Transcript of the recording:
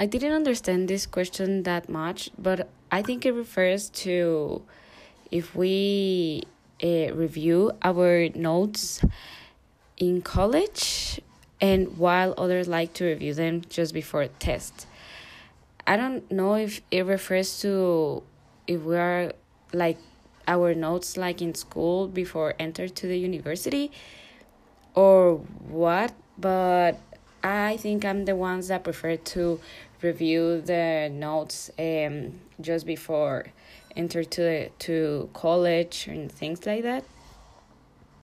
I didn't understand this question that much, but I think it refers to if we uh, review our notes in college and while others like to review them just before test. I don't know if it refers to if we are like our notes like in school before enter to the university or what, but I think I'm the ones that prefer to review the notes um, just before enter to to college and things like that.